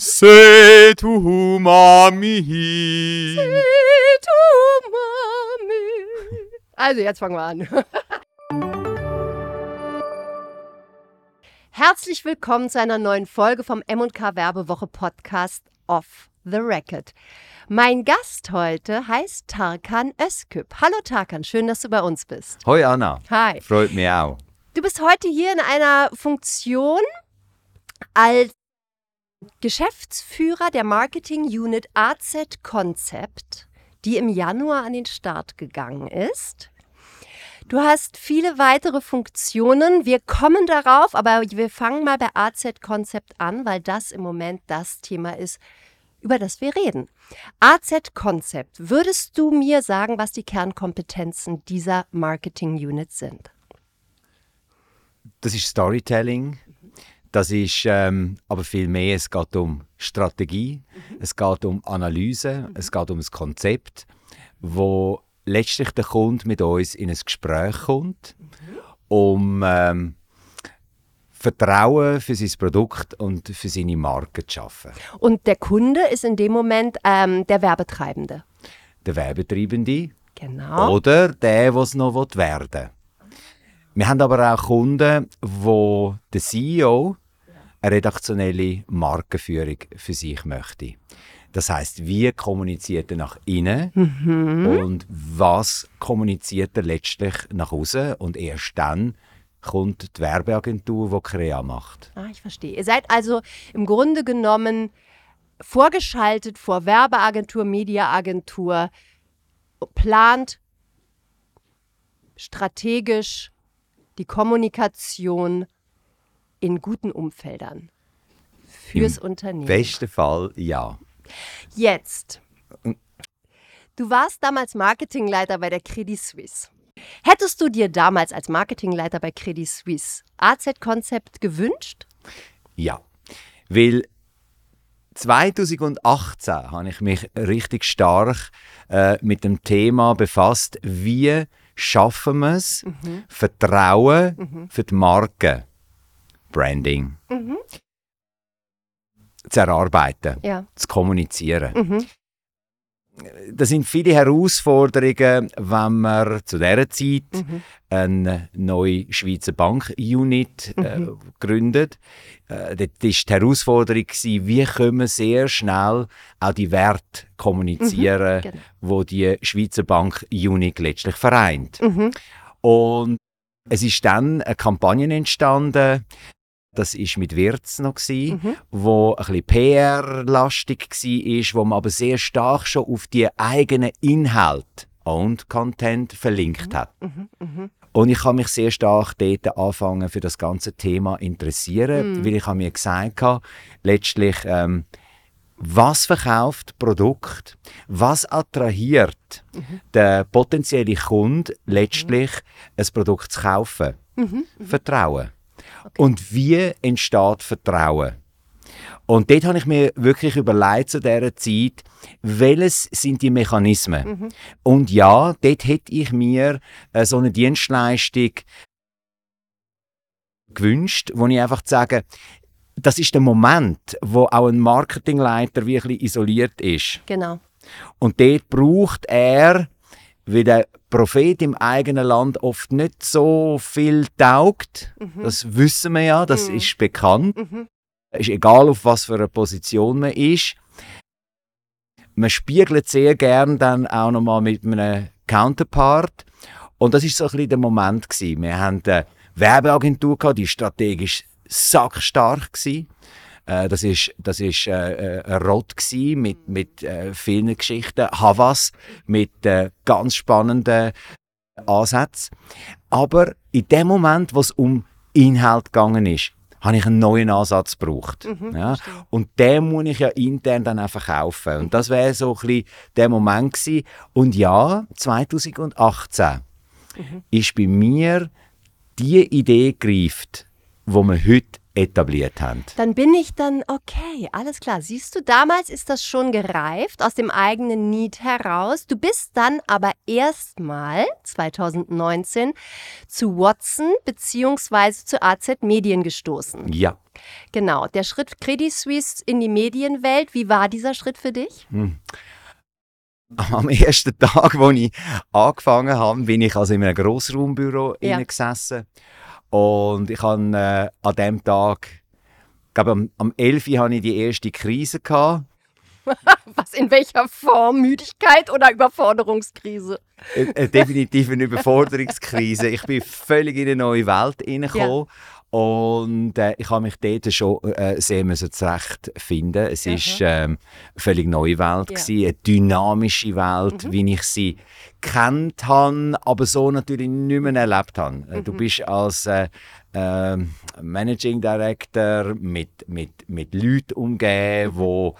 Say to Mami. Du Mami. Also, jetzt fangen wir an. Herzlich willkommen zu einer neuen Folge vom M&K Werbewoche Podcast Off the Record. Mein Gast heute heißt Tarkan Özküp. Hallo Tarkan, schön, dass du bei uns bist. Hoi Anna. Hi. Freut mich auch. Du bist heute hier in einer Funktion als Geschäftsführer der Marketing Unit AZ Concept, die im Januar an den Start gegangen ist. Du hast viele weitere Funktionen. Wir kommen darauf, aber wir fangen mal bei AZ Concept an, weil das im Moment das Thema ist, über das wir reden. AZ Concept, würdest du mir sagen, was die Kernkompetenzen dieser Marketing Unit sind? Das ist Storytelling. Das ist ähm, aber viel mehr. Es geht um Strategie, es geht um Analyse, es geht um ein Konzept, wo letztlich der Kunde mit uns in ein Gespräch kommt, um ähm, Vertrauen für sein Produkt und für seine Marke zu schaffen. Und der Kunde ist in dem Moment ähm, der Werbetreibende. Der Werbetreibende Genau. oder der, der es noch werden will. Wir haben aber auch Kunden, wo der CEO eine redaktionelle Markenführung für sich möchte. Das heißt, wie kommuniziert er nach innen und was kommuniziert er letztlich nach außen und erst dann kommt die Werbeagentur, die Krea macht. Ah, ich verstehe. Ihr seid also im Grunde genommen vorgeschaltet vor Werbeagentur, Mediaagentur, plant strategisch die Kommunikation in guten Umfeldern fürs Unternehmen. Besten Fall ja. Jetzt. Du warst damals Marketingleiter bei der Credit Suisse. Hättest du dir damals als Marketingleiter bei Credit Suisse AZ-Konzept gewünscht? Ja, weil 2018 habe ich mich richtig stark äh, mit dem Thema befasst, wie schaffen wir es, Vertrauen für die Marke, Branding, zu erarbeiten, Ja. zu kommunizieren. Mhm. Das sind viele Herausforderungen, wenn man zu dieser Zeit Mhm. eine neue Schweizer Bank-Unit äh, Mhm. gründet. Äh, dort war die Herausforderung, gewesen, wie können wir sehr schnell auch die Werte kommunizieren, genau. wo die Schweizer Bank-Unit letztlich vereint. Mhm. Und es ist dann eine Kampagne entstanden, das ist mit Wirz noch gsi, Mhm. wo ein bisschen PR-lastig war, wo man aber sehr stark schon auf die eigenen Inhalte und Content verlinkt hat. Mhm. Mhm. Und ich habe mich sehr stark dort anfangen für das ganze Thema interessieren, Mhm. weil ich habe mir gesagt habe, letztlich ähm, was verkauft Produkt, was attrahiert Mhm. der potenzielle Kunde letztlich ein Produkt zu kaufen? Mhm. Vertrauen. Und wie entsteht Vertrauen? Und dort habe ich mir wirklich überlegt zu dieser Zeit, welches sind die Mechanismen? Und ja, dort hätte ich mir äh, so eine Dienstleistung gewünscht, wo ich einfach sage, das ist der Moment, wo auch ein Marketingleiter wirklich isoliert ist. Genau. Und dort braucht er, wie der Prophet im eigenen Land oft nicht so viel taugt. Das wissen wir ja, das Mhm. ist bekannt. Mhm. Es ist egal, auf was für einer Position man ist. Man spiegelt sehr gern dann auch nochmal mit einem Counterpart. Und das ist so ein bisschen der Moment gewesen. Wir haben eine Werbeagentur gehabt, die strategisch sackstark war. Äh, das ist, das ist äh, äh, ein Rot mit, mit äh, vielen Geschichten. Havas mit äh, ganz spannenden Ansätzen. Aber in dem Moment, wo es um Inhalt gegangen ist, habe ich einen neuen Ansatz gebraucht. Mhm, ja? Und den muss ich ja intern dann auch verkaufen. Und das wäre so ein bisschen der Moment gewesen. Und ja, 2018 ist bei mir die Idee gereift, wo man heute etabliert haben. Dann bin ich dann, okay, alles klar. Siehst du, damals ist das schon gereift, aus dem eigenen Need heraus. Du bist dann aber erstmal 2019 zu Watson bzw. zu AZ Medien gestoßen. Ja. Genau, der Schritt Credit Suisse in die Medienwelt, wie war dieser Schritt für dich? Hm. Am ersten Tag, wo ich angefangen habe, bin ich also in einem Grossraumbüro Ja. gesessen. Und ich habe äh, an dem Tag, ich glaube am, am 11. Uhr hatte ich die erste Krise. Gehabt. Was, in welcher Form? Müdigkeit oder Überforderungskrise? Äh, äh, definitiv eine Überforderungskrise. Ich bin völlig in eine neue Welt hineingekommen. Und äh, ich habe mich dort schon äh, sehr müssen zurechtfinden. Es Aha. ist ähm, eine völlig neue Welt, Ja. gewesen, eine dynamische Welt, wie ich sie kennt habe, aber so natürlich nicht mehr erlebt habe. Äh, Du bist als äh, ähm, Managing Director mit, mit, mit Leuten umgeben, wo,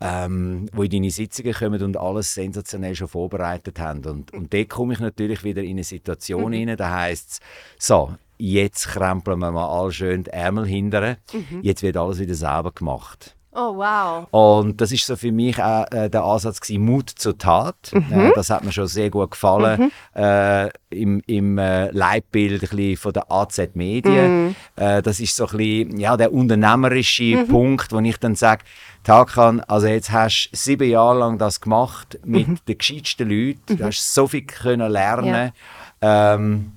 ähm, wo in deine Sitzungen kommen und alles sensationell schon vorbereitet haben. Und, und dort komme ich natürlich wieder in eine Situation rein, da heisst es, so, jetzt krempeln wir mal all schön die Ärmel hinterher, jetzt wird alles wieder selber gemacht. Oh, wow. Und das ist so für mich auch äh, der Ansatz gewesen, Mut zur Tat. Äh, das hat mir schon sehr gut gefallen. Äh, Im im äh, Leitbild von der AZ Medien. Äh, das ist so ein bisschen ja, der unternehmerische Punkt, wo ich dann sage, Tarkan, also jetzt hast du sieben Jahre lang das gemacht mit den gescheitsten Leuten. Du hast so viel können lernen. Ähm,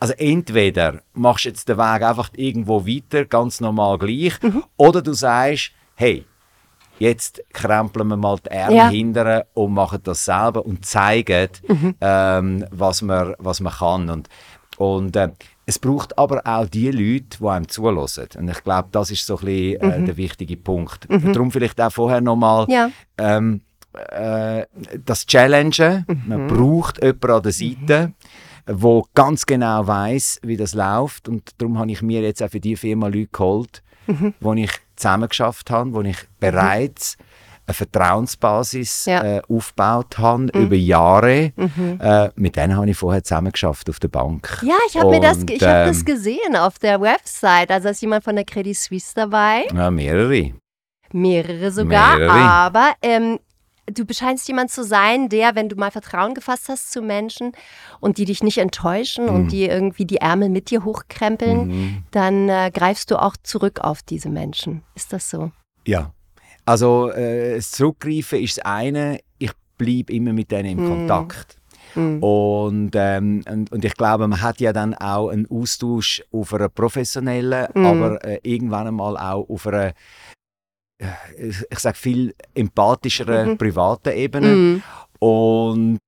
also entweder machst du jetzt den Weg einfach irgendwo weiter, ganz normal gleich, oder du sagst, hey, jetzt krempeln wir mal die Ärmel Ja. hinterher und machen das selber und zeigen, ähm, was, man, was man kann. Und, und äh, es braucht aber auch die Leute, die einem zulassen. Und ich glaube, das ist so ein bisschen äh, der wichtige Punkt. Darum vielleicht auch vorher nochmal Ja. ähm, äh, das Challengen. Man braucht jemanden an der Seite, wo ganz genau weiß, wie das läuft. Und darum habe ich mir jetzt auch für die Firma Leute geholt, wo ich zusammen geschafft habe, wo ich bereits eine Vertrauensbasis Ja. äh, aufgebaut habe über Jahre. Äh, mit denen habe ich vorher zusammen geschafft auf der Bank. Ja, ich habe mir das, ich hab das ähm, gesehen auf der Website. Also ist jemand von der Credit Suisse dabei. Ja, mehrere. Mehrere sogar. Mehrere. Aber ähm, du bescheinst jemand zu sein, der, wenn du mal Vertrauen gefasst hast zu Menschen und die dich nicht enttäuschen Mhm. und die irgendwie die Ärmel mit dir hochkrempeln, dann äh, greifst du auch zurück auf diese Menschen. Ist das so? Ja. Also äh, das Zurückgreifen ist das eine, ich bleibe immer mit denen im Kontakt. Und, ähm, und, und ich glaube, man hat ja dann auch einen Austausch auf einer professionellen, aber äh, irgendwann einmal auch auf einer, ich, ich sage viel empathischeren, privaten Ebene. Mhm. Und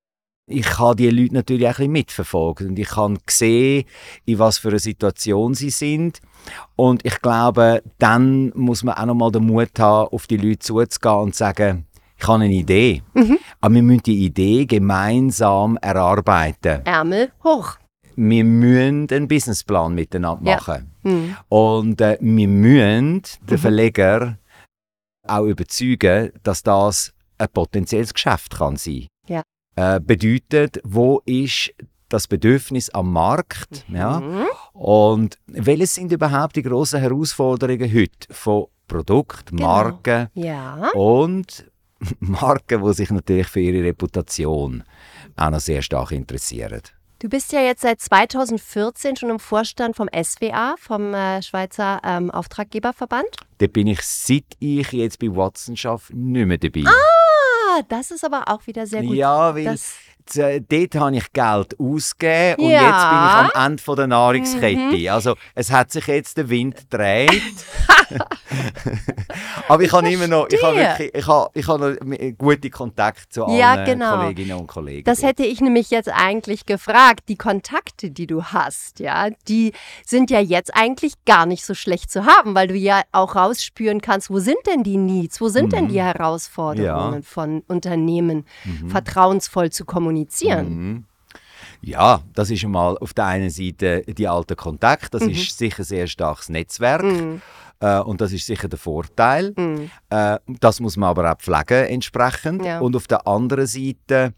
ich habe die Leute natürlich auch ein bisschen mitverfolgt und ich habe gesehen, in was für einer Situation sie sind. Und ich glaube, dann muss man auch noch mal den Mut haben, auf die Leute zuzugehen und zu sagen, ich habe eine Idee. Aber wir müssen die Idee gemeinsam erarbeiten. Ärmel hoch. Wir müssen einen Businessplan miteinander Ja. machen. Mhm. Und äh, wir müssen den Verleger auch überzeugen, dass das ein potenzielles Geschäft kann sein Ja. äh, Bedeutet, wo ist das Bedürfnis am Markt? Ja? Mhm. Und welches sind überhaupt die grossen Herausforderungen heute von Produkt, Genau. Marken Ja. und Marken, die sich natürlich für ihre Reputation auch noch sehr stark interessieren? Du bist ja jetzt seit 2014 schon im Vorstand vom SWA, vom äh, Schweizer ähm, Auftraggeberverband. Da bin ich, seit ich jetzt bei Watson arbeite, nicht mehr dabei. Ah, das ist aber auch wieder sehr gut. Ja, weil Das, z- dort habe ich Geld ausgegeben und Ja. jetzt bin ich am Ende von der Nahrungskette. Also es hat sich jetzt der Wind gedreht. Aber ich habe immer noch, ich habe wirklich, ich habe, ich habe noch gute Kontakte zu allen Ja, genau. Kolleginnen und Kollegen. das hätte ich nämlich jetzt eigentlich gefragt. Die Kontakte, die du hast, ja, die sind ja jetzt eigentlich gar nicht so schlecht zu haben, weil du ja auch rausspüren kannst, wo sind denn die Needs, wo sind denn die Herausforderungen Ja. von Unternehmen, vertrauensvoll zu kommunizieren. Mhm. Ja, das ist einmal auf der einen Seite die alte Kontakt, das ist sicher ein sehr starkes Netzwerk Mhm. äh, und das ist sicher der Vorteil. Mhm. Äh, das muss man aber auch pflegen entsprechend. Ja. Und auf der anderen Seite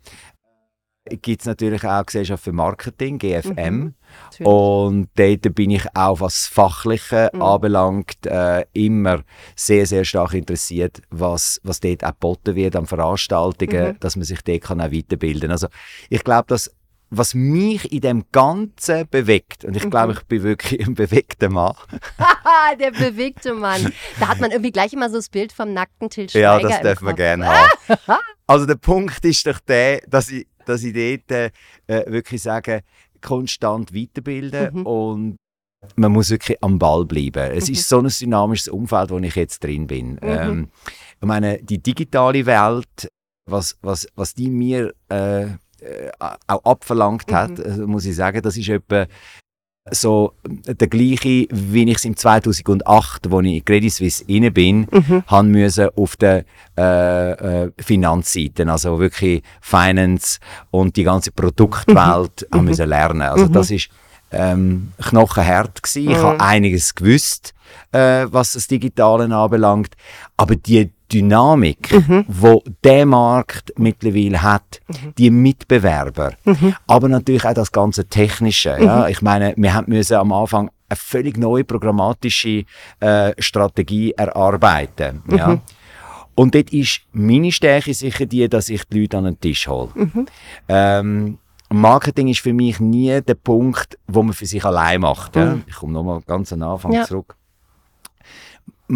gibt es natürlich auch Gesellschaft für Marketing, GFM. Mhm, und dort bin ich auch, was Fachliche Mhm. anbelangt, äh, immer sehr, sehr stark interessiert, was, was dort auch geboten wird an Veranstaltungen, Mhm. dass man sich dort kann auch weiterbilden kann. Also ich glaube, dass was mich in dem Ganzen bewegt, und ich glaube, Mhm. ich bin wirklich ein bewegter Mann. Haha, der bewegte Mann. Da hat man irgendwie gleich immer so das Bild vom nackten Til Schweiger Ja, das man Kopf. gerne haben. Also der Punkt ist doch der, dass ich, dass ich dort äh, wirklich sage, konstant weiterbilden Mhm. und man muss wirklich am Ball bleiben. Es Mhm. ist so ein dynamisches Umfeld, wo ich jetzt drin bin. Ähm, ich meine, die digitale Welt, was, was, was die mir äh, äh, auch abverlangt hat, Mhm. äh, muss ich sagen, das ist etwa so der gleiche, wie ich es im 2008, als ich in Credit Suisse rein bin, Mhm. haben müssen auf der äh, äh, Finanzseite, also wirklich Finance und die ganze Produktwelt haben müssen lernen. Also Mhm. das ist ähm, knochenhart gewesen. Ich Mhm. habe einiges gewusst, äh, was das Digitale anbelangt, aber die Dynamik, Mhm. wo der Markt mittlerweile hat, die Mitbewerber, Mhm. aber natürlich auch das ganze Technische. Ja? Ich meine, wir haben müssen am Anfang eine völlig neue programmatische äh, Strategie erarbeiten. Ja? Und dort ist meine Stärke sicher die, dass ich die Leute an den Tisch hole. Ähm, Marketing ist für mich nie der Punkt, wo man für sich allein macht. Ja? Ich komme nochmal ganz am Anfang Ja. zurück.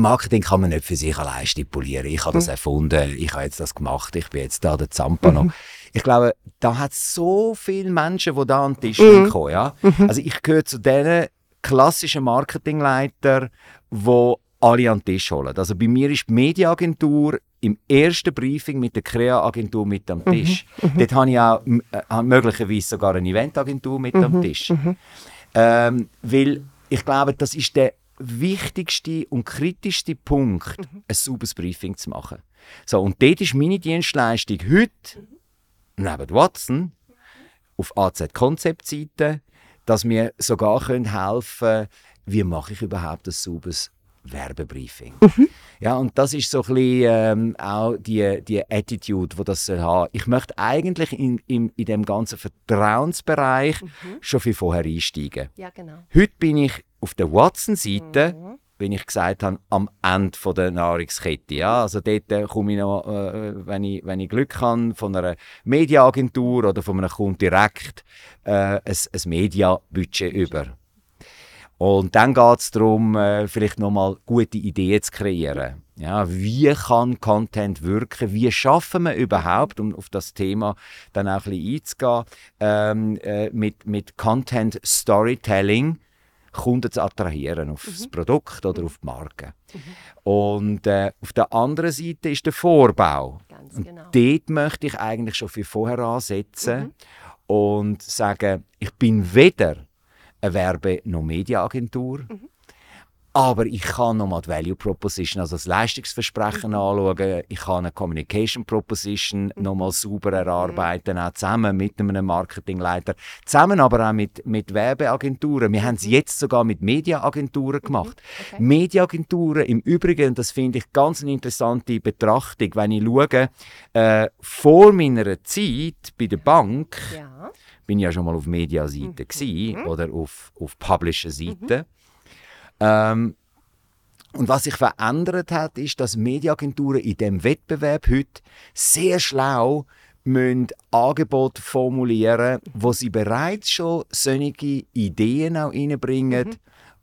Marketing kann man nicht für sich allein stipulieren. Ich habe das erfunden, ich habe jetzt das gemacht, ich bin jetzt da der Zampano. Ich glaube, da hat es so viele Menschen, die da an den Tisch kommen. Ja? Also ich gehöre zu den klassischen Marketingleitern, die alle an den Tisch holen. Also bei mir ist die Mediaagentur im ersten Briefing mit der Crea-Agentur mit am Tisch. Dort habe ich auch äh, möglicherweise sogar eine Eventagentur mit am Tisch. Ähm, weil ich glaube, das ist der wichtigste und kritischste Punkt, ein sauberes Briefing zu machen. So, und dort ist meine Dienstleistung heute, neben Watson, auf AZ-Konzeptseite, dass wir sogar können helfen können, wie mache ich überhaupt ein sauberes Werbebriefing. Ja, und das ist so ein bisschen ähm, auch die, die Attitude, die das haben. Ich möchte eigentlich in, in, in dem ganzen Vertrauensbereich schon viel vorher einsteigen. Ja, genau. Heute bin ich auf der Watson-Seite, wenn ich gesagt habe, am Ende von der Nahrungskette. Ja, also dort äh, komme ich noch, äh, wenn, ich, wenn ich Glück habe, von einer Mediaagentur oder von einem Kunden direkt äh, ein, ein Mediabudget über. Und dann geht es darum, äh, vielleicht nochmal gute Ideen zu kreieren. Ja, wie kann Content wirken? Wie schaffen wir überhaupt, um auf das Thema dann auch ein bisschen einzugehen, ähm, äh, mit, mit Content Storytelling Kunden zu attrahieren auf das Produkt oder auf die Marke. Und äh, auf der anderen Seite ist der Vorbau. Ganz Und genau. dort möchte ich eigentlich schon viel vorher ansetzen und sagen, ich bin weder eine Werbe- noch Mediaagentur, aber ich kann nochmal die Value Proposition, also das Leistungsversprechen anschauen. Ich kann eine Communication Proposition nochmal sauber erarbeiten, auch zusammen mit einem Marketingleiter. Zusammen aber auch mit, mit Werbeagenturen. Wir haben es jetzt sogar mit Mediaagenturen gemacht. Okay. Mediaagenturen im Übrigen, das finde ich ganz eine interessante Betrachtung, wenn ich schaue, äh, vor meiner Zeit bei der Bank, Ja. bin ich ja schon mal auf Mediaseite gsi oder auf, auf Publisher-Seite. Ähm, und was sich verändert hat, ist, dass Mediaagenturen in dem Wettbewerb heute sehr schlau müssen Angebote formulieren, wo sie bereits schon solche Ideen auch reinbringen,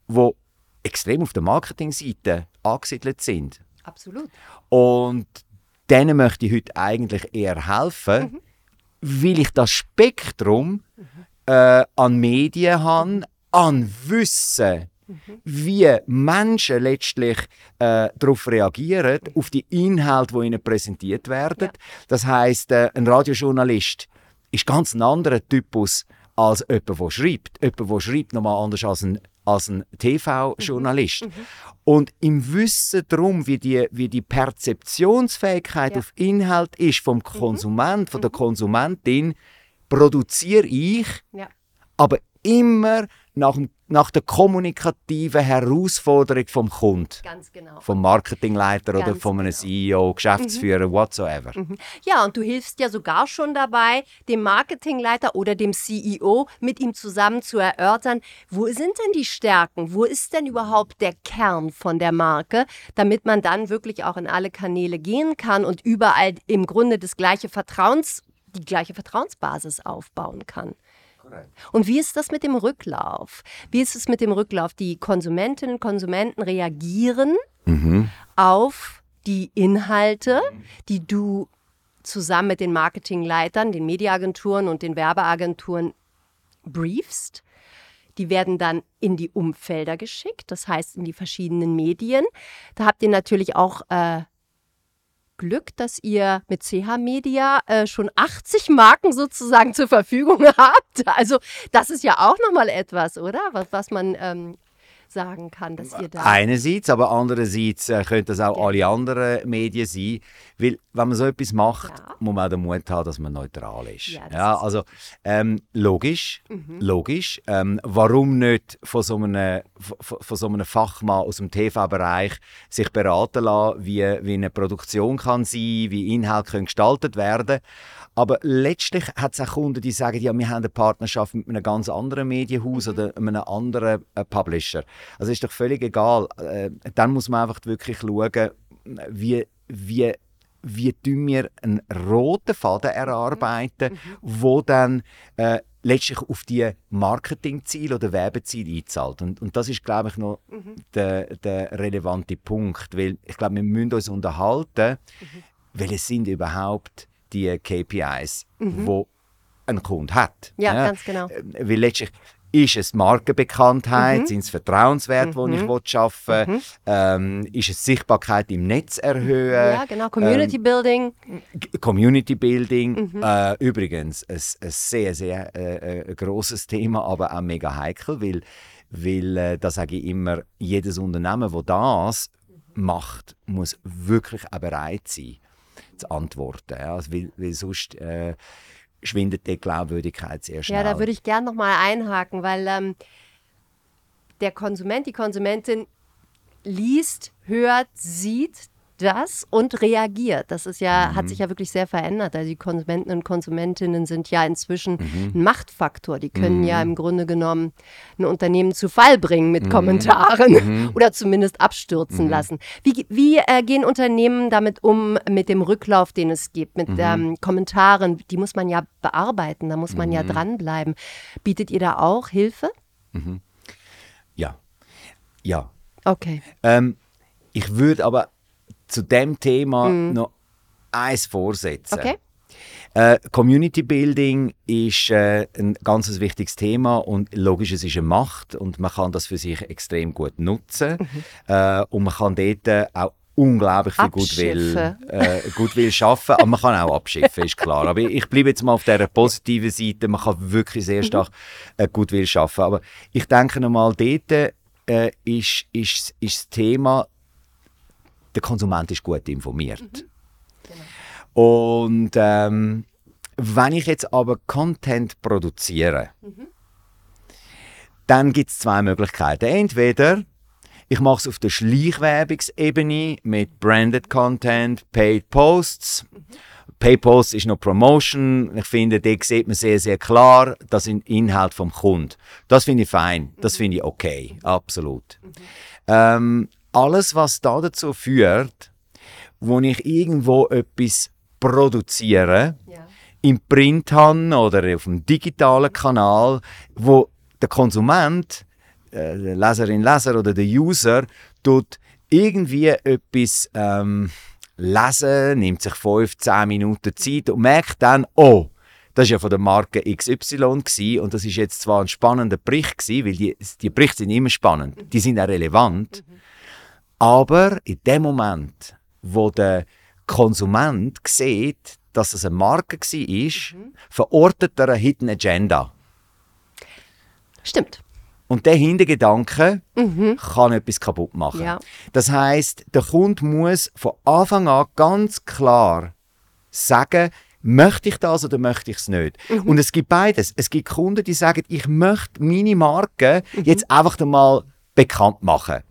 wo extrem auf der Marketingseite angesiedelt sind. Absolut. Und denen möchte ich heute eigentlich eher helfen, weil ich das Spektrum äh, an Medien habe, an Wissen, wie Menschen letztlich äh, darauf reagieren, auf die Inhalte, die ihnen präsentiert werden. Das heißt, äh, ein Radiojournalist ist ganz ein anderer Typus als jemand, der schreibt. Jemand, der schreibt, nochmal anders als ein, als ein TV-Journalist. Und im Wissen darum, wie die, wie die Perzeptionsfähigkeit Ja. auf Inhalt ist vom Konsument, von der Konsumentin, produziere ich Ja. aber immer nach, dem, nach der kommunikativen Herausforderung vom Kunden. Ganz genau. Vom Marketingleiter oder Ganz von einem genau. CEO, Geschäftsführer, whatsoever. Ja, und du hilfst ja sogar schon dabei, dem Marketingleiter oder dem CEO mit ihm zusammen zu erörtern, wo sind denn die Stärken, wo ist denn überhaupt der Kern von der Marke, damit man dann wirklich auch in alle Kanäle gehen kann und überall im Grunde das gleiche Vertrauens, die gleiche Vertrauensbasis aufbauen kann. Und wie ist das mit dem Rücklauf? Wie ist es mit dem Rücklauf? Die Konsumentinnen und Konsumenten reagieren auf die Inhalte, die du zusammen mit den Marketingleitern, den Mediaagenturen und den Werbeagenturen briefst. Die werden dann in die Umfelder geschickt, das heißt in die verschiedenen Medien. Da habt ihr natürlich auch äh, Glück, dass ihr mit CH Media äh, schon 80 Marken sozusagen zur Verfügung habt. Also das ist ja auch nochmal etwas, oder? Was, was man ähm, sagen kann, dass ihr da... Einerseits, aber andererseits äh, könnte das auch alle anderen Medien sein. Weil, wenn man so etwas macht, Ja. muss man auch den Mut haben, dass man neutral ist. Ja, Ja, ist Mhm. also ähm, logisch, logisch. Ähm, warum nicht von so, einem, von, von so einem Fachmann aus dem TV-Bereich sich beraten lassen, wie, wie eine Produktion kann sein, wie Inhalte können gestaltet werden aber letztlich hat es auch Kunden, die sagen, ja, wir haben eine Partnerschaft mit einem ganz anderen Medienhaus oder einem anderen äh, Publisher. Also ist doch völlig egal. Äh, dann muss man einfach wirklich schauen, wie, wie, wie tun wir einen roten Faden erarbeiten, wo dann äh, letztlich auf die Marketingziele oder Werbeziele einzahlt. Und, und das ist, glaube ich, noch der, der relevante Punkt, weil ich glaube, wir müssen uns unterhalten, welche sind überhaupt die KPIs, wo ein Kunde hat. Ja, ganz genau. Äh, Weil letztlich ist es Markenbekanntheit, sind es Vertrauenswerte, die ich will schaffen. Will, ähm, ist es Sichtbarkeit im Netz erhöhen, ja, genau. Community Building. G- Community Building, äh, übrigens ein, ein sehr, sehr äh, äh, grosses Thema, aber auch mega heikel, weil, weil äh, da sage ich immer, jedes Unternehmen, das das macht, muss wirklich auch bereit sein, zu antworten. Ja? Also, weil, weil sonst äh, schwindet die Glaubwürdigkeit sehr schnell. Ja, da würde ich gerne nochmal einhaken, weil ähm, der Konsument, die Konsumentin liest, hört, sieht das und reagiert. Das ist ja, Mhm. hat sich ja wirklich sehr verändert. Also die Konsumenten und Konsumentinnen sind ja inzwischen Mhm. ein Machtfaktor. Die können ja im Grunde genommen ein Unternehmen zu Fall bringen Mhm. mit Kommentaren oder zumindest abstürzen lassen. Wie, wie äh, gehen Unternehmen damit um, mit dem Rücklauf, den es gibt, Mhm. mit ähm, Kommentaren? Die muss man ja bearbeiten, da muss man Mhm. ja dranbleiben. Bietet ihr da auch Hilfe? Ja. Ja. Okay. Ähm, ich würde aber zu dem Thema noch eins vorsetzen. Mhm. Okay. Äh, Community Building ist äh, ein ganz wichtiges Thema und logisch, es ist eine Macht und man kann das für sich extrem gut nutzen Mhm. äh, und man kann dort auch unglaublich viel Goodwill, äh, Goodwill schaffen, aber man kann auch abschiffen, ist klar. Aber ich bleibe jetzt mal auf der positiven Seite, man kann wirklich sehr stark äh, Goodwill schaffen. Aber ich denke nochmal, dort äh, ist, ist, ist das Thema, der Konsument ist gut informiert. Und ähm, wenn ich jetzt aber Content produziere, dann gibt es zwei Möglichkeiten. Entweder ich mache es auf der Schleichwerbungsebene mit Branded Content, Paid Posts. Paid Posts ist noch Promotion. Ich finde, da sieht man sehr, sehr klar, das sind Inhalte vom Kunden. Das finde ich fein, das finde ich okay, absolut. Ähm, alles, was da dazu führt, wo ich irgendwo etwas produziere, Ja. im Print habe oder auf dem digitalen Kanal, wo der Konsument, äh, der Leserin, Leser oder der User, tut irgendwie etwas ähm, lesen, nimmt sich 5, 10 Minuten Zeit und merkt dann, oh, das war ja von der Marke XY gewesen, und das ist jetzt zwar ein spannender Bericht gewesen, weil die, die Berichte sind immer spannend, die sind auch relevant, aber in dem Moment, wo der Konsument sieht, dass es eine Marke war, verortet er eine Hidden Agenda. Stimmt. Und der Hintergedanke kann etwas kaputt machen. Ja. Das heißt, der Kunde muss von Anfang an ganz klar sagen, möchte ich das oder möchte ich es nicht? Und es gibt beides. Es gibt Kunden, die sagen, ich möchte meine Marke jetzt einfach einmal bekannt machen.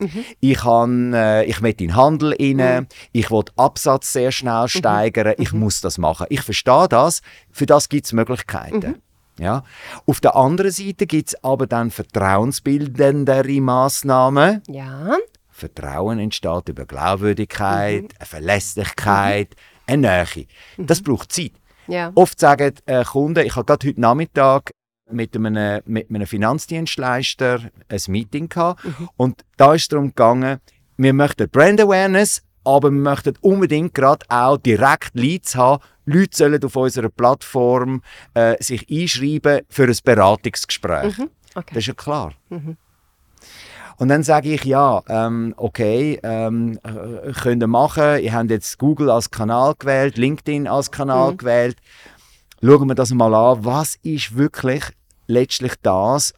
Ich, kann, äh, ich möchte in den Handel rein, ich will Absatz sehr schnell steigern, ich muss das machen. Ich verstehe das, für das gibt es Möglichkeiten. Ja. Auf der anderen Seite gibt es aber dann vertrauensbildendere Massnahmen. Ja. Vertrauen entsteht über Glaubwürdigkeit, eine Verlässlichkeit, eine Nähe. Das braucht Zeit. Ja. Oft sagen äh, Kunden, ich habe gerade heute Nachmittag mit einem, mit einem Finanzdienstleister ein Meeting gehabt und da ist es darum gegangen, wir möchten Brand Awareness, aber wir möchten unbedingt gerade auch direkt Leads haben. Leute sollen auf unserer Plattform äh, sich einschreiben für ein Beratungsgespräch. Okay. Das ist ja klar. Und dann sage ich, ja, ähm, okay, ähm, äh, könnt ihr machen. Ihr habt jetzt Google als Kanal gewählt, LinkedIn als Kanal gewählt. Schauen wir das mal an. Was ist wirklich letztlich das,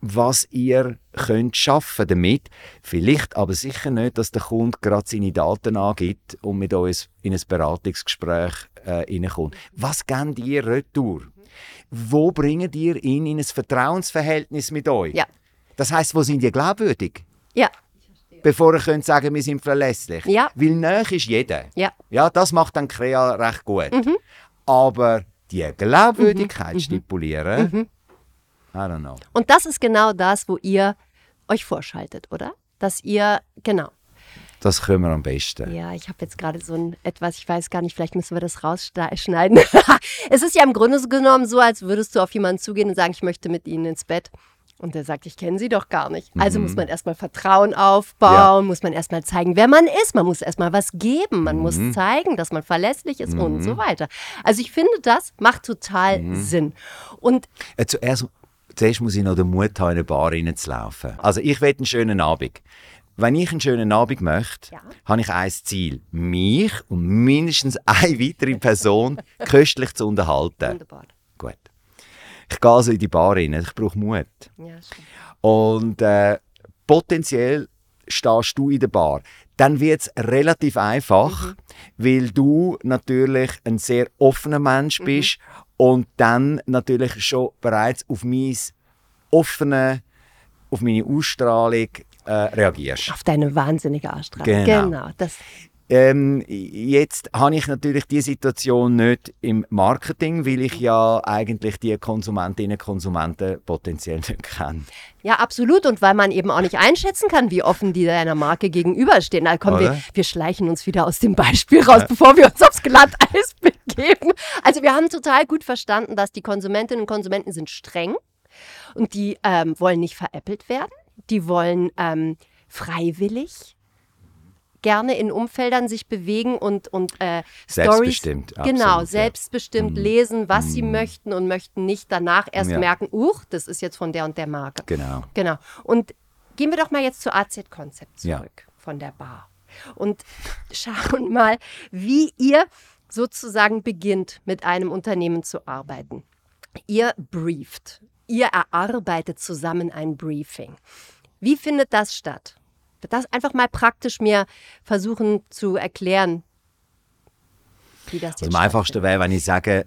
was ihr könnt schaffen damit? Vielleicht aber sicher nicht, dass der Kunde gerade seine Daten angibt und mit uns in ein Beratungsgespräch äh, reinkommt. Was gebt ihr retour? Wo bringt ihr ihn in ein Vertrauensverhältnis mit euch? Ja. Das heißt, wo sind ihr glaubwürdig? Ja. Bevor ihr könnt sagen, wir sind verlässlich. Ja. Weil näher ist jeder. Ja. Ja, das macht dann Krea recht gut. Aber die Glaubwürdigkeit stipulieren, I don't know. Und das ist genau das, wo ihr euch vorschaltet, oder? Dass ihr, genau. Das können wir am besten. Ja, ich habe jetzt gerade so ein etwas, ich weiß gar nicht, vielleicht müssen wir das rausschneiden. es ist ja im Grunde genommen so, als würdest du auf jemanden zugehen und sagen, ich möchte mit ihnen ins Bett. Und der sagt, ich kenne sie doch gar nicht. Also muss man erstmal Vertrauen aufbauen, muss man erstmal zeigen, wer man ist. Man muss erstmal was geben. Man muss zeigen, dass man verlässlich ist und so weiter. Also ich finde, das macht total Sinn. Und Äh, zuerst, zuerst muss ich noch den Mut haben, in eine Bar reinzulaufen. Also ich will einen schönen Abend. Wenn ich einen schönen Abend möchte, Ja. habe ich ein Ziel. Mich und mindestens eine weitere Person köstlich zu unterhalten. wunderbar. Gut. Ich gehe also in die Bar rein. Ich brauche Mut. Ja. Und äh, potenziell stehst du in der Bar. Dann wird es relativ einfach, weil du natürlich ein sehr offener Mensch bist und dann natürlich schon bereits auf mein offene, auf meine Ausstrahlung äh, reagierst. Auf deine wahnsinnige Ausstrahlung. Genau. genau das. Ähm, jetzt habe ich natürlich die Situation nicht im Marketing, weil ich ja eigentlich die Konsumentinnen und Konsumenten potenziell nicht kenne. Ja, absolut. Und weil man eben auch nicht einschätzen kann, wie offen die deiner Marke gegenüberstehen. Da kommen wir, wir schleichen uns wieder aus dem Beispiel raus, bevor wir uns aufs Glatteis begeben. Also wir haben total gut verstanden, dass die Konsumentinnen und Konsumenten sind streng und die ähm, wollen nicht veräppelt werden. Die wollen ähm, freiwillig gerne in Umfeldern sich bewegen und, und äh, Stories Selbstbestimmt, genau absolut, ja. selbstbestimmt lesen, was sie möchten und möchten nicht danach erst Ja. merken, uch, das ist jetzt von der und der Marke. Genau. Genau. Und gehen wir doch mal jetzt zu AZ-Konzept Ja. zurück von der Bar. Und schauen mal, wie ihr sozusagen beginnt, mit einem Unternehmen zu arbeiten. Ihr brieft. Ihr erarbeitet zusammen ein Briefing. Wie findet das statt? Das einfach mal praktisch mir versuchen zu erklären, wie das Also jetzt am einfachsten wäre, wenn ich sage,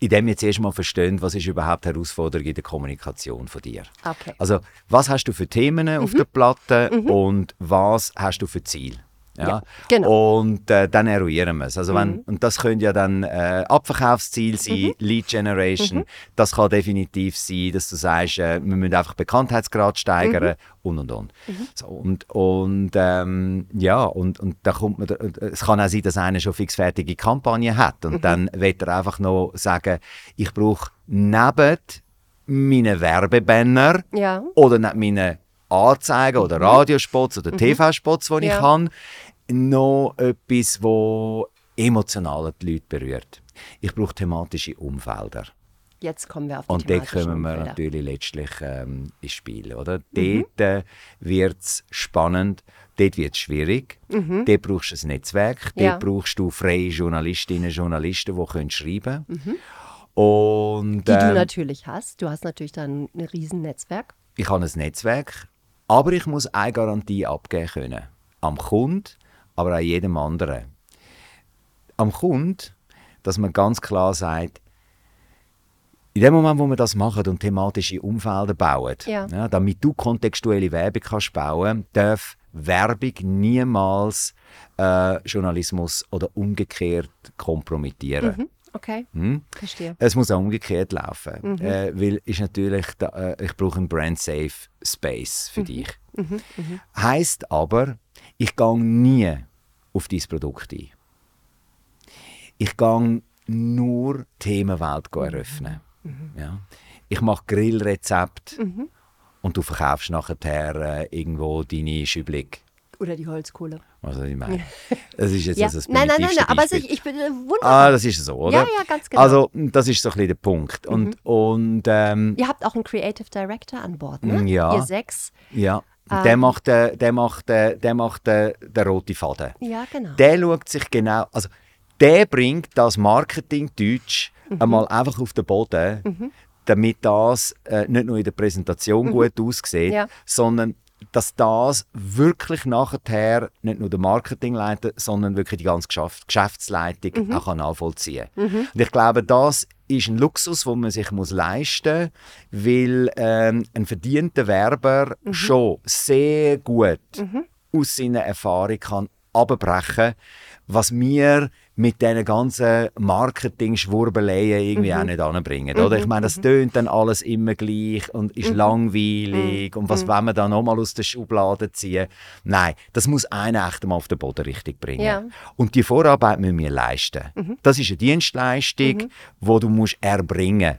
indem wir zuerst mal verstehen, was ist überhaupt die Herausforderung in der Kommunikation von dir. Okay. Also, was hast du für Themen auf der Platte und was hast du für Ziel? Ja, Ja, genau. Und äh, dann eruieren wir es. Also wenn, Und das können ja dann äh, Abverkaufsziel sein, Lead Generation. Das kann definitiv sein, dass du sagst, äh, wir müssen einfach Bekanntheitsgrad steigern und und und. So, und und ähm, ja, und, und da kommt man, äh, es kann auch sein, dass einer schon fixfertige Kampagne hat und dann wird er einfach noch sagen, ich brauche neben meinen Werbebanner Ja. oder nicht meine Anzeigen oder Radiospots oder TV-Spots, die ich Ja. habe, noch etwas, wo emotional die Leute berührt. Ich brauche thematische Umfelder. Jetzt kommen wir auf die Und dort kommen wir Umfelder. natürlich letztlich ähm, ins Spiel. Oder? Mhm. Dort äh, wird es spannend, dort wird es schwierig. Dort brauchst du ein Netzwerk, Mhm. Ja. dort brauchst du freie Journalistinnen und Journalisten, die können schreiben können. Die du natürlich hast. Du hast natürlich dann ein Riesennetzwerk. ich habe ein Netzwerk, aber ich muss eine Garantie abgeben können. Am Kunden, aber auch jedem anderen. Am Kunden, dass man ganz klar sagt, in dem Moment, wo man das macht und thematische Umfelder baut, Ja. damit du kontextuelle Werbung kannst bauen, darf Werbung niemals äh, Journalismus oder umgekehrt kompromittieren. Mhm. Okay, Hm? verstehe. Es muss auch umgekehrt laufen, Mhm. äh, weil ist natürlich da, äh, ich brauche einen brand safe Space Mhm. für dich. Heißt aber, ich gehe nie auf dein Produkt ein. Ich gehe nur die Themenwelt Mhm. eröffnen. Ja. Ich mache Grillrezepte Mhm. und du verkaufst nachher äh, irgendwo deine Schüblig. Oder die Holzkohle. Also ich meine, das ist jetzt Ja. also das Nein, nein, nein, nein, aber ich, ich bin äh, wunderbar. Ah, das ist so, oder? Ja, ja, ganz genau. Also, das ist so ein bisschen der Punkt. Und, und ähm, Ihr habt auch einen Creative Director an Bord, ne? Ja. Ihr sechs. ja, Ähm. der macht, äh, der macht, äh, der macht äh, den roten Faden. Ja, genau. Der schaut sich genau, also der bringt das Marketing-Deutsch Mhm. einmal einfach auf den Boden, damit das äh, nicht nur in der Präsentation gut aussieht, Mhm. Ja. sondern dass das wirklich nachher nicht nur der Marketingleiter, sondern wirklich die ganze Geschäft Geschäftsleitung Mhm. auch kann nachvollziehen Und ich glaube, das ist ein Luxus, den man sich muss leisten muss, weil ähm, ein verdienter Werber Mhm. schon sehr gut aus seiner Erfahrung kann abbrechen, was wir mit diesen ganzen Marketing-Schwurbeleien irgendwie auch nicht anbringen. Oder? Ich meine, das tönt dann alles immer gleich und ist langweilig und was wollen wir da nochmal aus der Schublade ziehen? Nein, das muss einer echt mal auf den Boden richtig bringen. Ja. Und die Vorarbeit müssen wir leisten. Das ist eine Dienstleistung, die du musst erbringen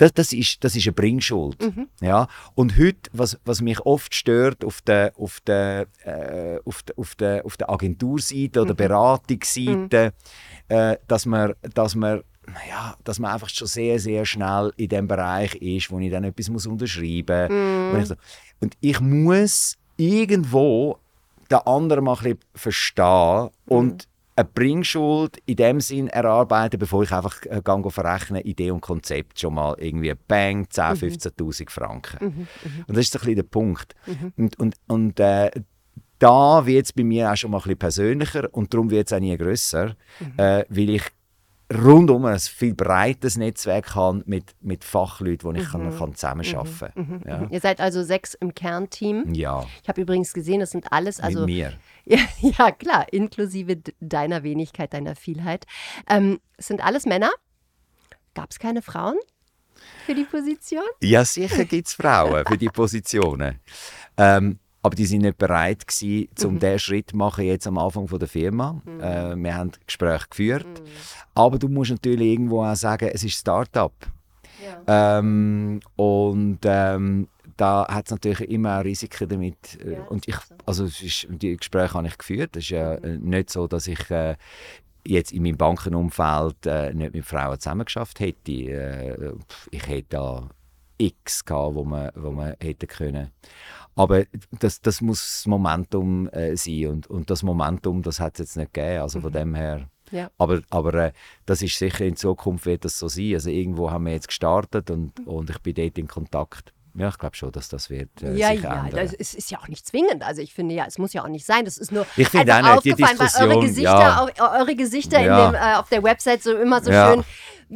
das, das, ist, das ist eine Bringschuld. Ja? Und heute, was, was mich oft stört auf der, auf der, äh, auf der, auf der, auf der Agenturseite oder Beratungsseite, äh, dass man, dass man ja, dass man einfach schon sehr, sehr schnell in dem Bereich ist, wo ich dann etwas muss unterschreiben muss. So, und ich muss irgendwo den anderen mal ein bisschen verstehen und eine Bringschuld in dem Sinn erarbeiten, bevor ich einfach äh, gehe verrechnen, Idee und Konzept schon mal irgendwie bang, 10.000, 15'000 Franken. Und das ist so ein bisschen der Punkt. Und, und, und äh, da wird es bei mir auch schon mal ein bisschen persönlicher und darum wird es auch nie grösser, äh, weil ich rundum ein viel breites Netzwerk habe mit, mit Fachleuten, die ich kann, kann zusammenarbeiten kann. Ihr seid also sechs im Kernteam. Ja. ja, Ich habe übrigens gesehen, das sind alles, also mit mir. Ja, ja, klar, inklusive deiner Wenigkeit, deiner Vielheit. Ähm, es sind alles Männer. Gab es keine Frauen für die Position? Ja, sicher gibt es Frauen für die Positionen. Ähm, aber die sind nicht bereit gewesen, um diesen Schritt zu machen, jetzt am Anfang von der Firma. Äh, wir haben Gespräche geführt. Aber du musst natürlich irgendwo auch sagen, es ist Start-up. Ähm, und ähm, da hat es natürlich immer auch Risiken damit. äh, Ja, und ich, also ist, die Gespräche habe ich geführt. Es ist ja äh, nicht so, dass ich äh, jetzt in meinem Bankenumfeld äh, nicht mit Frauen zusammengeschafft hätte. Äh, ich hätte da X gehabt, wo man, wo man hätte können. Aber das, das muss das Momentum äh, sein und, und das Momentum, das hat es jetzt nicht gegeben. Also von dem her. Ja. Aber, aber äh, das ist sicher in Zukunft wird das so sein. Also irgendwo haben wir jetzt gestartet und, und ich bin dort in Kontakt. Ja, ich glaube schon, dass das wird äh, ja, sich ja, ändern. das ist, ist ja auch nicht zwingend. Also ich finde ja, es muss ja auch nicht sein. Das ist nur Ich finde einfach auch nicht, die aufgefallen, weil eure Gesichter, ja. au- eure Gesichter Ja. in dem, äh, auf der Website so immer so Ja. schön.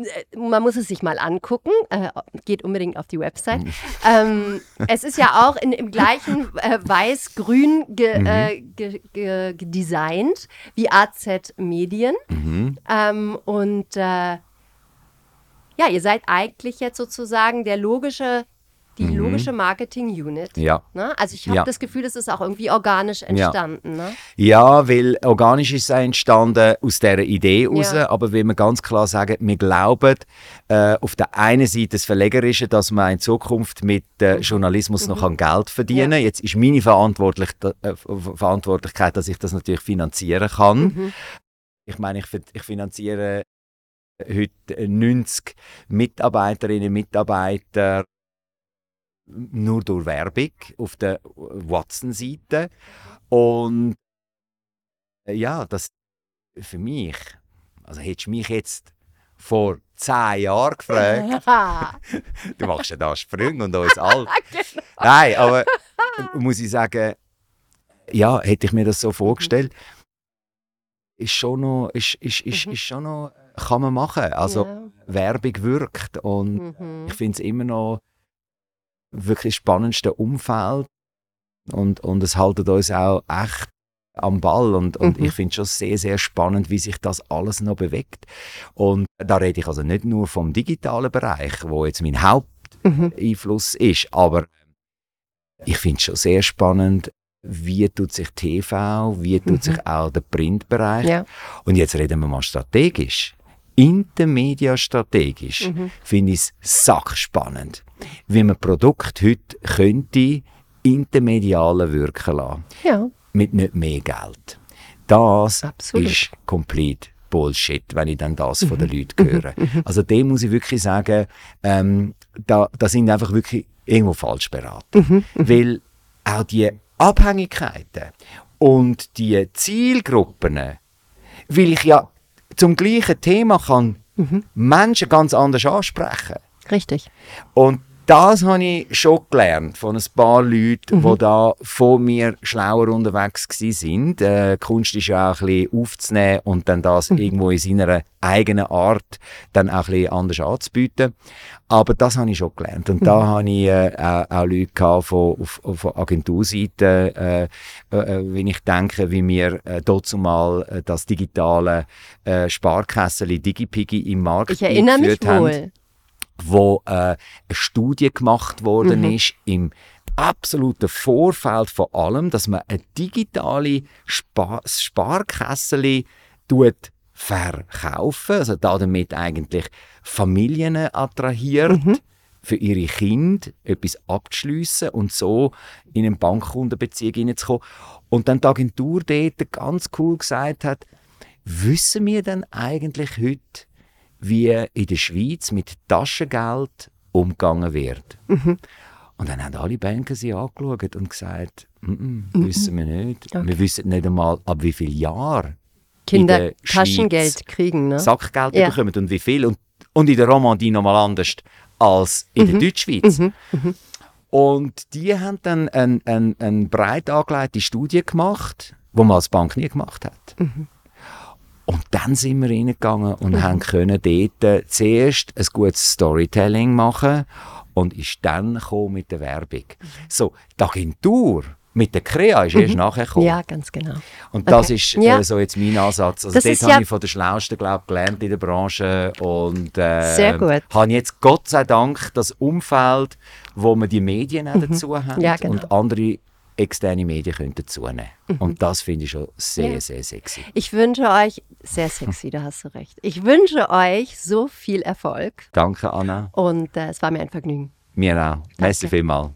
äh, Man muss es sich mal angucken. Äh, geht unbedingt auf die Website. Ähm, es ist ja auch in, im gleichen äh, weiß-grün ge, Mhm. äh, ge, ge, gedesignt wie AZ Medien. Mhm. Ähm, und äh, ja, ihr seid eigentlich jetzt sozusagen der logische, die logische Marketing-Unit. Mhm. Ja. Ne? Also ich habe Ja. das Gefühl, das ist auch irgendwie organisch entstanden. Ne? Ja, weil organisch ist es entstanden aus dieser Idee heraus, Ja. aber wenn wir ganz klar sagen, wir glauben äh, auf der einen Seite das Verlegerische, dass man in Zukunft mit äh, Journalismus noch an Geld verdienen kann. Jetzt ist meine Verantwortlich äh, Verantwortlichkeit, dass ich das natürlich finanzieren kann. Mhm. Ich meine, ich, ich finanziere heute 90 Mitarbeiterinnen und Mitarbeiter nur durch Werbung auf der Watson-Seite. Und äh, ja, das für mich, also hättest du mich jetzt vor zehn Jahren gefragt, du machst ja da Sprünge und uns alt. Nein, aber äh, muss ich sagen, ja, hätte ich mir das so vorgestellt, ist schon noch, ist, ist, ist, Mhm. ist schon noch kann man machen. Also ja. Werbung wirkt und Mhm. ich finde es immer noch wirklich das spannendste Umfeld und, und es haltet uns auch echt am Ball und, und Mhm. ich finde es schon sehr, sehr spannend, wie sich das alles noch bewegt. Und da rede ich also nicht nur vom digitalen Bereich, wo jetzt mein Haupteinfluss Mhm. ist, aber ich finde es schon sehr spannend, wie tut sich TV, wie tut Mhm. sich auch der Printbereich. Ja. Und jetzt reden wir mal strategisch. Intermedia-strategisch Mhm. finde ich es sackspannend, wie man Produkt heute könnte intermediale wirken lassen, ja, mit nicht mehr Geld. Das Absolut. ist komplett Bullshit, wenn ich dann das von den Mhm. Leuten höre. Also dem muss ich wirklich sagen, ähm, da, da sind einfach wirklich irgendwo falsch beraten. Mhm. Weil auch die Abhängigkeiten und die Zielgruppen, weil ich ja zum gleichen Thema kann Mhm. Menschen ganz anders ansprechen. richtig. Und das habe ich schon gelernt von ein paar Leuten, Mhm. die da vor mir schlauer unterwegs sind. Äh, Kunst ist ja auch ein bisschen aufzunehmen und dann das Mhm. irgendwo in seiner eigenen Art dann auch ein bisschen anders anzubieten. Aber das habe ich schon gelernt. Und Mhm. da habe ich äh, auch, auch Leute gehabt von, auf, auf Agenturseite, äh, äh, wenn ich denke, wie wir äh, dort zumal äh, das digitale äh, Sparkessel Digipiggy im Markt Ich erinnere mich eingeführt haben wohl. Wo äh, eine Studie gemacht worden Mhm. ist im absoluten Vorfeld von allem, dass man eine digitale Spar Sparkessel tut verkaufen, also damit eigentlich Familien attrahiert, Mhm. für ihre Kinder etwas abzuschliessen und so in eine Bankkundenbeziehung hineinzukommen. Und dann die Agentur dort ganz cool gesagt hat, wissen wir denn eigentlich heute, wie in der Schweiz mit Taschengeld umgegangen wird? Mhm. Und dann haben alle Banker sie angeschaut und gesagt, «Mm, -mm, wissen wir nicht. Okay. Wir wissen nicht einmal, ab wie viel Jahr Kinder der Taschengeld Schweiz kriegen, ne? Sackgeld Ja. bekommen und wie viel. Und, und in der Romandie nochmal anders als in der Deutschschweiz. Mhm. Und die haben dann eine ein, ein breit angelegte Studie gemacht, die man als Bank nie gemacht hat. Mhm. Und dann sind wir reingegangen und haben können dort äh, zuerst ein gutes Storytelling machen und ist dann mit der Werbung. So, die Agentur mit der Krea ist erst nachher gekommen. Mhm. Ja, ganz genau. Und das Okay. ist Ja. äh, so jetzt mein Ansatz. Also Das dort habe ja- ich von der Schlausten glaub, gelernt in der Branche und äh, Sehr gut. habe jetzt Gott sei Dank das Umfeld, wo man die Medien auch dazu haben Mhm. Ja, genau. und andere externe Medien können dazu nehmen. Mhm. Und das finde ich schon sehr, Ja. sehr sexy. Ich wünsche euch, sehr sexy, da hast du recht. Ich wünsche euch so viel Erfolg Danke, Anna. und äh, es war mir ein Vergnügen. Mir auch. Merci vielmals.